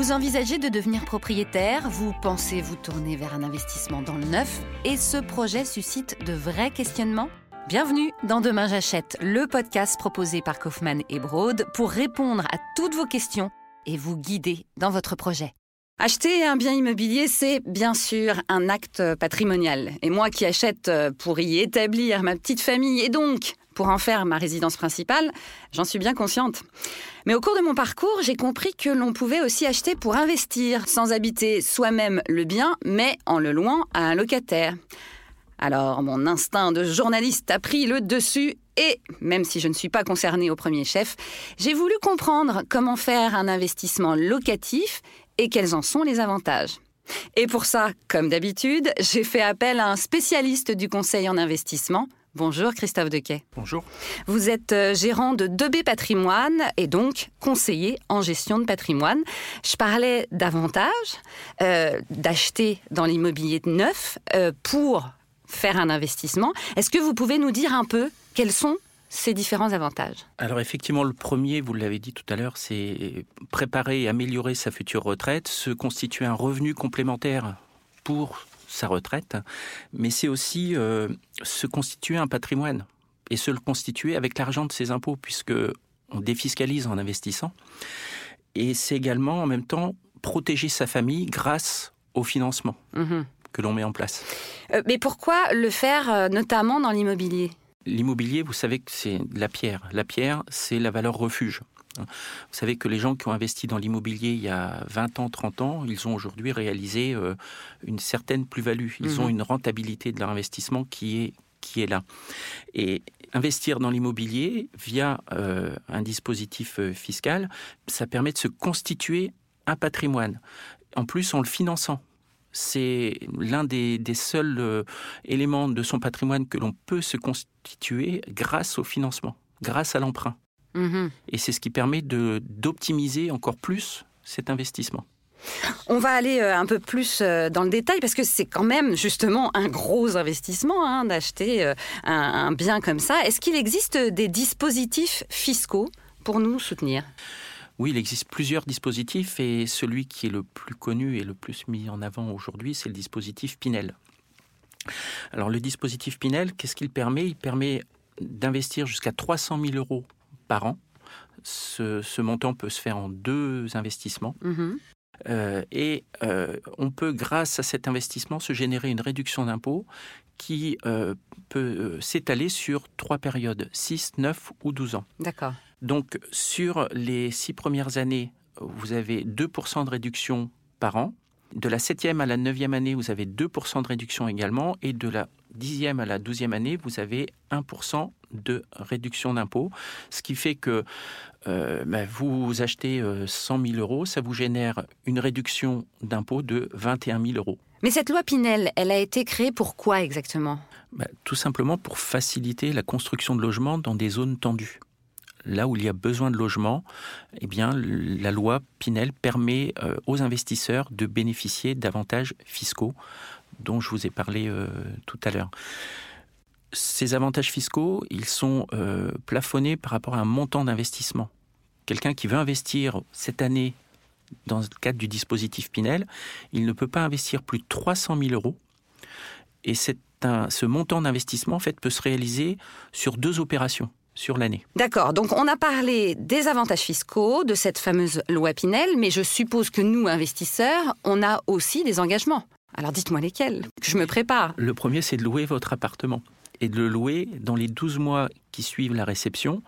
Vous envisagez de devenir propriétaire, vous pensez vous tourner vers un investissement dans le neuf, et ce projet suscite de vrais questionnements? Bienvenue dans Demain j'achète, le podcast proposé par Kaufmann et Broad pour répondre à toutes vos questions et vous guider dans votre projet. Acheter un bien immobilier, c'est bien sûr un acte patrimonial. Et moi qui achète pour y établir ma petite famille et donc pour en faire ma résidence principale, j'en suis bien consciente. Mais au cours de mon parcours, j'ai compris que l'on pouvait aussi acheter pour investir, sans habiter soi-même le bien, mais en le louant à un locataire. Alors mon instinct de journaliste a pris le dessus et, même si je ne suis pas concernée au premier chef, j'ai voulu comprendre comment faire un investissement locatif et quels en sont les avantages. Et pour ça, comme d'habitude, j'ai fait appel à un spécialiste du conseil en investissement. Bonjour Christophe Dequet. Bonjour. Vous êtes euh, gérant de 2B Patrimoine et donc conseiller en gestion de patrimoine. Je parlais d'avantages, euh, d'acheter dans l'immobilier neuf euh, pour faire un investissement. Est-ce que vous pouvez nous dire un peu quels sont ces différents avantages? Alors effectivement, le premier, vous l'avez dit tout à l'heure, c'est préparer et améliorer sa future retraite, se constituer un revenu complémentaire pour sa retraite, mais c'est aussi euh, se constituer un patrimoine et se le constituer avec l'argent de ses impôts, puisque on défiscalise en investissant. Et c'est également en même temps protéger sa famille grâce au financement. Mmh que l'on met en place. Euh, mais pourquoi le faire euh, notamment dans l'immobilier? L'immobilier, vous savez que c'est la pierre. La pierre, c'est la valeur refuge. Vous savez que les gens qui ont investi dans l'immobilier il y a 20 ans, 30 ans, ils ont aujourd'hui réalisé euh, une certaine plus-value. Ils mhm. ont une rentabilité de leur investissement qui est, qui est là. Et investir dans l'immobilier via un dispositif fiscal, ça permet de se constituer un patrimoine. En plus, en le finançant c'est l'un des, seuls euh, éléments de son patrimoine que l'on peut se constituer grâce au financement, grâce à l'emprunt. Mm-hmm. Et c'est ce qui permet d'optimiser encore plus cet investissement. On va aller euh, un peu plus euh, dans le détail parce que c'est quand même justement un gros investissement hein, d'acheter un bien comme ça. Est-ce qu'il existe des dispositifs fiscaux pour nous soutenir? Oui, il existe plusieurs dispositifs et celui qui est le plus connu et le plus mis en avant aujourd'hui, c'est le dispositif Pinel. Alors le dispositif Pinel, qu'est-ce qu'il permet? Il permet d'investir jusqu'à 300 000 euros par an. Ce, montant peut se faire en deux investissements. Mm-hmm. Euh, et euh, on peut, grâce à cet investissement, se générer une réduction d'impôt qui euh, peut s'étaler sur trois périodes, 6, 9 ou 12 ans. D'accord. Donc sur les six premières années, vous avez 2% de réduction par an. De la septième à la neuvième année, vous avez 2% de réduction également. Et de la dixième à la douzième année, vous avez 1% de réduction d'impôt. Ce qui fait que euh, bah, vous achetez 100 euh, 000 euros, ça vous génère une réduction d'impôt de 21 000 euros. Mais cette loi Pinel, elle a été créée pour quoi exactement? Bah, Tout simplement pour faciliter la construction de logements dans des zones tendues là où il y a besoin de logement, eh bien, la loi Pinel permet euh, aux investisseurs de bénéficier d'avantages fiscaux dont je vous ai parlé euh, tout à l'heure. Ces avantages fiscaux, ils sont euh, plafonnés par rapport à un montant d'investissement. Quelqu'un qui veut investir cette année dans le cadre du dispositif Pinel, il ne peut pas investir plus de 300 000 euros. Et ce montant d'investissement, en fait, peut se réaliser sur deux opérations sur l'année. D'accord, donc on a parlé des avantages fiscaux, de cette fameuse loi Pinel, mais je suppose que nous, investisseurs, on a aussi des engagements. Alors dites-moi lesquels, que je me prépare. Le premier, c'est de louer votre appartement et de le louer dans les 12 mois qui suivent la réception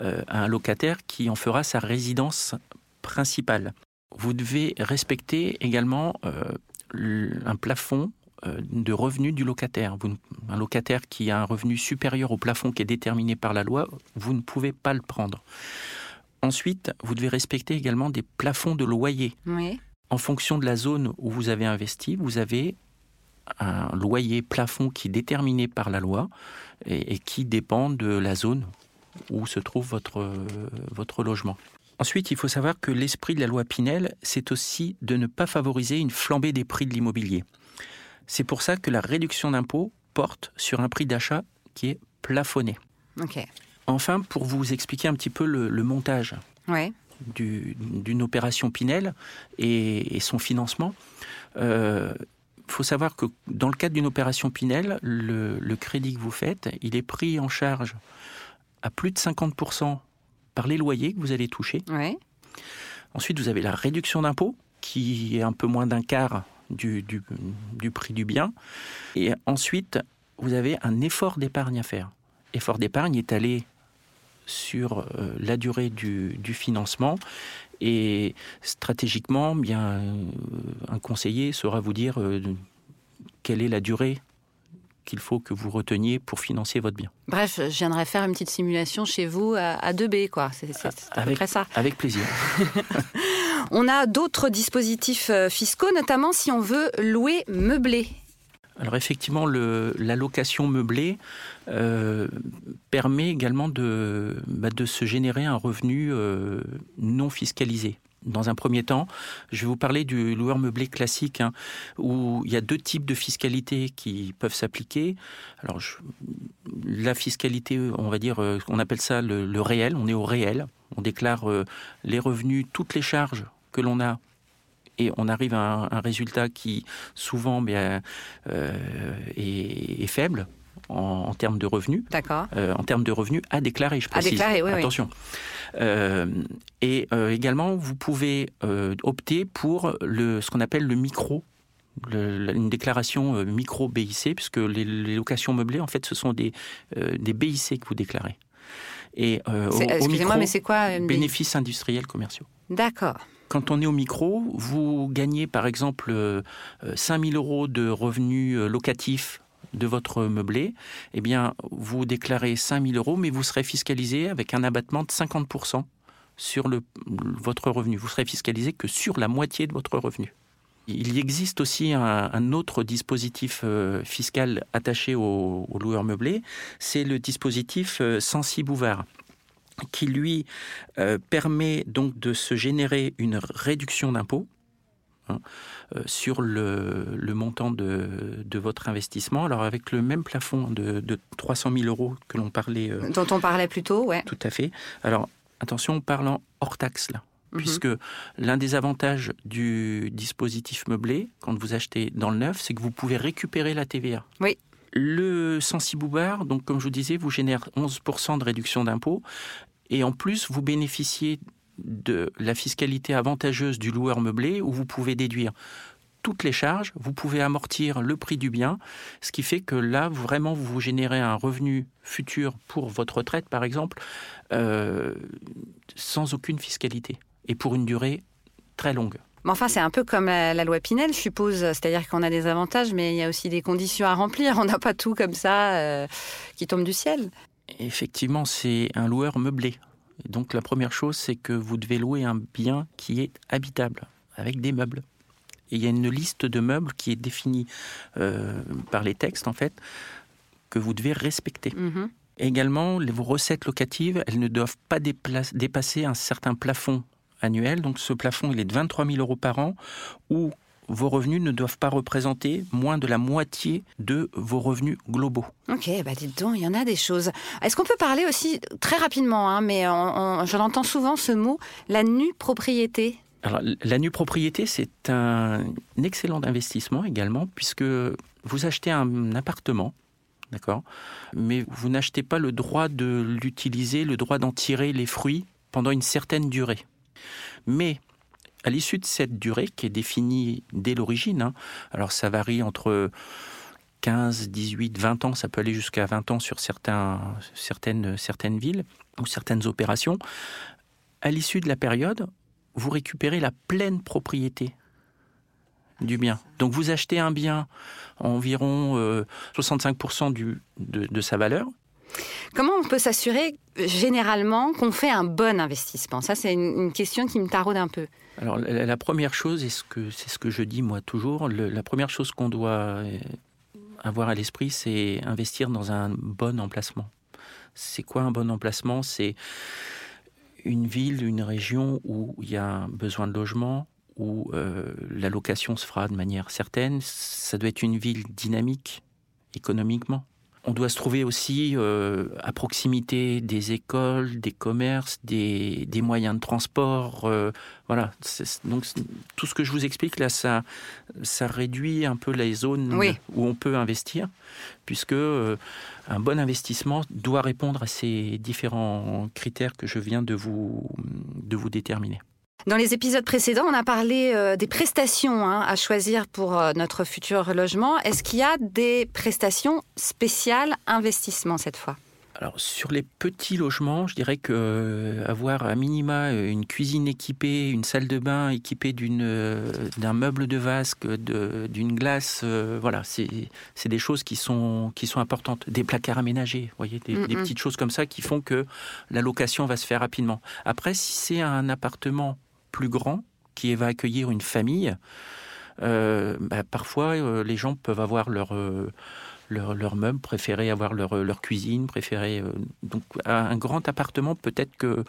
euh, à un locataire qui en fera sa résidence principale. Vous devez respecter également euh, un plafond euh, de revenus du locataire. un locataire qui a un revenu supérieur au plafond qui est déterminé par la loi, vous ne pouvez pas le prendre. Ensuite, vous devez respecter également des plafonds de loyer. En fonction de la zone où vous avez investi, vous avez un loyer plafond qui est déterminé par la loi et, qui dépend de la zone où se trouve votre, votre logement. Ensuite, il faut savoir que l'esprit de la loi Pinel, c'est aussi de ne pas favoriser une flambée des prix de l'immobilier. C'est pour ça que la réduction d'impôt porte sur un prix d'achat qui est plafonné. Enfin, pour vous expliquer un petit peu le, montage. d'une opération Pinel et, son financement. Euh, faut savoir que dans le cadre d'une opération Pinel, le, crédit que vous faites, il est pris en charge à plus de 50% par les loyers que vous allez toucher. Ensuite, vous avez la réduction d'impôt, qui est un peu moins d'un quart du, du, prix du bien. Et ensuite, vous avez un effort d'épargne à faire. Effort d'épargne est allé sur euh, la durée du, financement et stratégiquement, bien, euh, un conseiller saura vous dire euh, quelle est la durée qu'il faut que vous reteniez pour financer votre bien. Bref, je viendrai faire une petite simulation chez vous à, 2B, quoi. C'est à peu près ça. Avec plaisir. On a d'autres dispositifs fiscaux, notamment si on veut louer meublé. Alors effectivement, le, la location meublée euh, permet également de, bah, de, se générer un revenu euh, non fiscalisé. Dans un premier temps, je vais vous parler du loueur meublé classique, hein, où il y a deux types de fiscalité qui peuvent s'appliquer. Alors, la fiscalité, on va dire, euh, on appelle ça le réel. On est au réel. On déclare les revenus, toutes les charges que l'on a et on arrive à un, résultat qui souvent bien, euh, est, faible. En, termes de revenus. D'accord. Euh, en termes de revenus à déclarer, je précise. À déclarer, oui. Attention. Euh, et également, vous pouvez opter pour le, ce qu'on appelle le micro une déclaration micro BIC, puisque les, locations meublées, en fait, ce sont des, des BIC que vous déclarez. Et Excusez-moi, mais c'est quoi Bénéfices industriels commerciaux. D'accord. Quand on est au micro, vous gagnez par exemple 5000 euh, euros de revenus euh, locatifs de votre meublé, eh bien, vous déclarez 5000 euros, mais vous serez fiscalisé avec un abattement de 50% sur votre revenu. Vous serez fiscalisé que sur la moitié de votre revenu. Il existe aussi un, autre dispositif euh, fiscal attaché aux au loueurs meublés, c'est le dispositif Sensi-Bouvard qui lui euh, permet donc de se générer une réduction d'impôt hein, euh, sur le, montant de, votre investissement. Alors avec le même plafond de, 300 000 euros que l'on parlait... Euh, Dont on parlait plus tôt, ouais. Tout à fait. Alors attention, on parle en hors taxe là. Mhm. Puisque l'un des avantages du dispositif meublé, quand vous achetez dans le neuf, c'est que vous pouvez récupérer la TVA. Oui. Le Sensi-Boubard, donc comme je vous disais, vous génère 11% de réduction d'impôt et en plus vous bénéficiez de la fiscalité avantageuse du loueur meublé où vous pouvez déduire toutes les charges, vous pouvez amortir le prix du bien, ce qui fait que là, vraiment, vous vous générez un revenu futur pour votre retraite, par exemple, euh, sans aucune fiscalité et pour une durée très longue. Mais enfin, c'est un peu comme la, loi Pinel, je suppose. C'est-à-dire qu'on a des avantages, mais il y a aussi des conditions à remplir. On n'a pas tout comme ça euh, qui tombe du ciel. Effectivement, c'est un loueur meublé. Donc la première chose, c'est que vous devez louer un bien qui est habitable, avec des meubles. Et il y a une liste de meubles qui est définie euh, par les textes, en fait, que vous devez respecter. Mhm. Également, vos recettes locatives, elles ne doivent pas dépasser un certain plafond annuel. Donc ce plafond, il est de 23 000 euros par an, ou vos revenus ne doivent pas représenter moins de la moitié de vos revenus globaux. Ok, bah dites donc, il y en a des choses. Est-ce qu'on peut parler aussi, très rapidement, hein, mais je l'entends souvent ce mot, la nue propriété alors, la nue propriété, c'est un excellent investissement également, puisque vous achetez un appartement, d'accord, mais vous n'achetez pas le droit de l'utiliser, le droit d'en tirer les fruits pendant une certaine durée. Mais à l'issue de cette durée qui est définie dès l'origine, hein, alors ça varie entre 15, 18, 20 ans, ça peut aller jusqu'à 20 ans sur certaines, villes ou certaines opérations, à l'issue de la période, vous récupérez la pleine propriété du bien. Donc vous achetez un bien environ 65% euh, de, sa valeur, Comment on peut s'assurer généralement qu'on fait un bon investissement? Ça, c'est une, question qui me taraude un peu. Alors, la, première chose, c'est ce que je dis moi toujours, la première chose qu'on doit euh, avoir à l'esprit, c'est investir dans un bon emplacement. C'est quoi un bon emplacement? C'est une ville, une région où il y a besoin de logement, où euh, la location se fera de manière certaine. Ça doit être une ville dynamique économiquement on doit se trouver aussi euh, à proximité des écoles, des commerces, des, moyens de transport. Euh, voilà. Donc tout ce que je vous explique là, ça, ça réduit un peu les zones où on peut investir, puisque euh, un bon investissement doit répondre à ces différents critères que je viens de vous, de vous déterminer. Dans les épisodes précédents, on a parlé euh, des prestations hein, à choisir pour euh, notre futur logement. Est-ce qu'il y a des prestations spéciales investissement cette fois? Alors sur les petits logements, je dirais que euh, avoir à minima une cuisine équipée, une salle de bain équipée d'une d'un meuble de vasque, d'une glace, voilà, c'est des choses qui sont qui sont importantes. Des placards aménagés, voyez, des, des, petites choses comme ça qui font que la location va se faire rapidement. Après, si c'est un appartement plus grand qui va accueillir une famille, euh, bah, parfois euh, les gens peuvent avoir leur, euh, leur, meuble, préférer avoir leur, leur cuisine, préférer. donc, un grand appartement, peut-être qu'il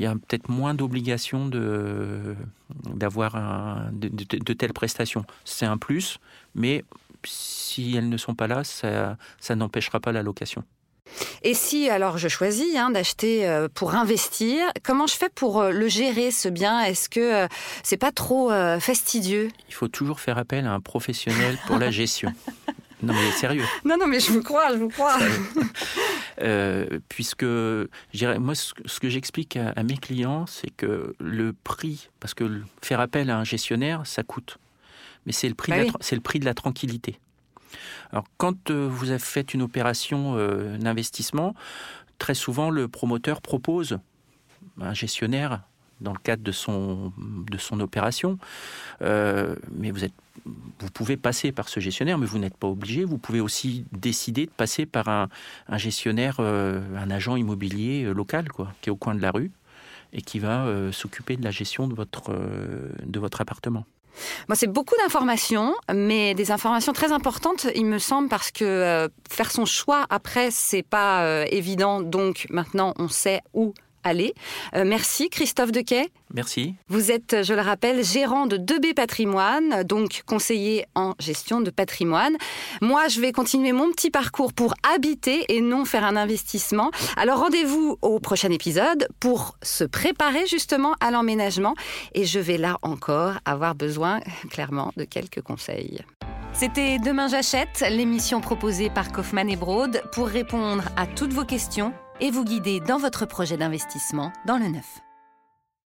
y a peut-être moins d'obligations de, d'avoir de, telles prestations. C'est un plus, mais si elles ne sont pas là, ça n'empêchera pas la location. Et si alors je choisis hein, d'acheter euh, pour investir, comment je fais pour euh, le gérer ce bien? Est-ce que euh, c'est pas trop fastidieux? Il faut toujours faire appel à un professionnel pour la gestion. Non mais sérieux. Non non mais je vous crois, je vous crois. puisque moi ce que j'explique à, mes clients, c'est que le prix, parce que faire appel à un gestionnaire, ça coûte, mais c'est le prix, bah c'est le prix de la tranquillité. Alors, quand euh, vous avez fait une opération euh, d'investissement, très souvent le promoteur propose un gestionnaire dans le cadre de son, de son opération. Euh, mais vous, êtes, vous pouvez passer par ce gestionnaire, mais vous n'êtes pas obligé. Vous pouvez aussi décider de passer par un, un gestionnaire, un agent immobilier local, quoi, qui est au coin de la rue et qui va s'occuper de la gestion de votre, de votre appartement c'est beaucoup d'informations, mais des informations très importantes, il me semble, parce que euh, faire son choix après, c'est pas euh, évident. Donc maintenant, on sait où aller. Euh, merci Christophe Dequet. Merci. Vous êtes, je le rappelle, gérant de 2B Patrimoine, donc conseiller en gestion de patrimoine. Moi, je vais continuer mon petit parcours pour habiter et non faire un investissement. Alors rendez-vous au prochain épisode pour se préparer justement à l'emménagement. Et je vais là encore avoir besoin clairement de quelques conseils. C'était Demain j'achète, l'émission proposée par Kaufmann et Broad pour répondre à toutes vos questions et vous guider dans votre projet d'investissement dans le neuf.